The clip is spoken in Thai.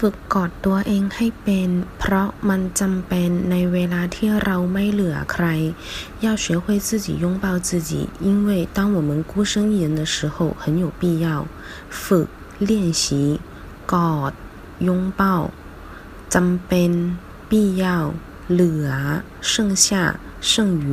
ฝึกกอดตัวเองให้เป็น เพราะมันจำเป็นในเวลาที่เราไม่เหลือใคร要学会自己拥抱自己因为当我们孤身一人的时候很有必要ฝึก练习กอด拥抱จำเป็น必要เหลือ剩下剩余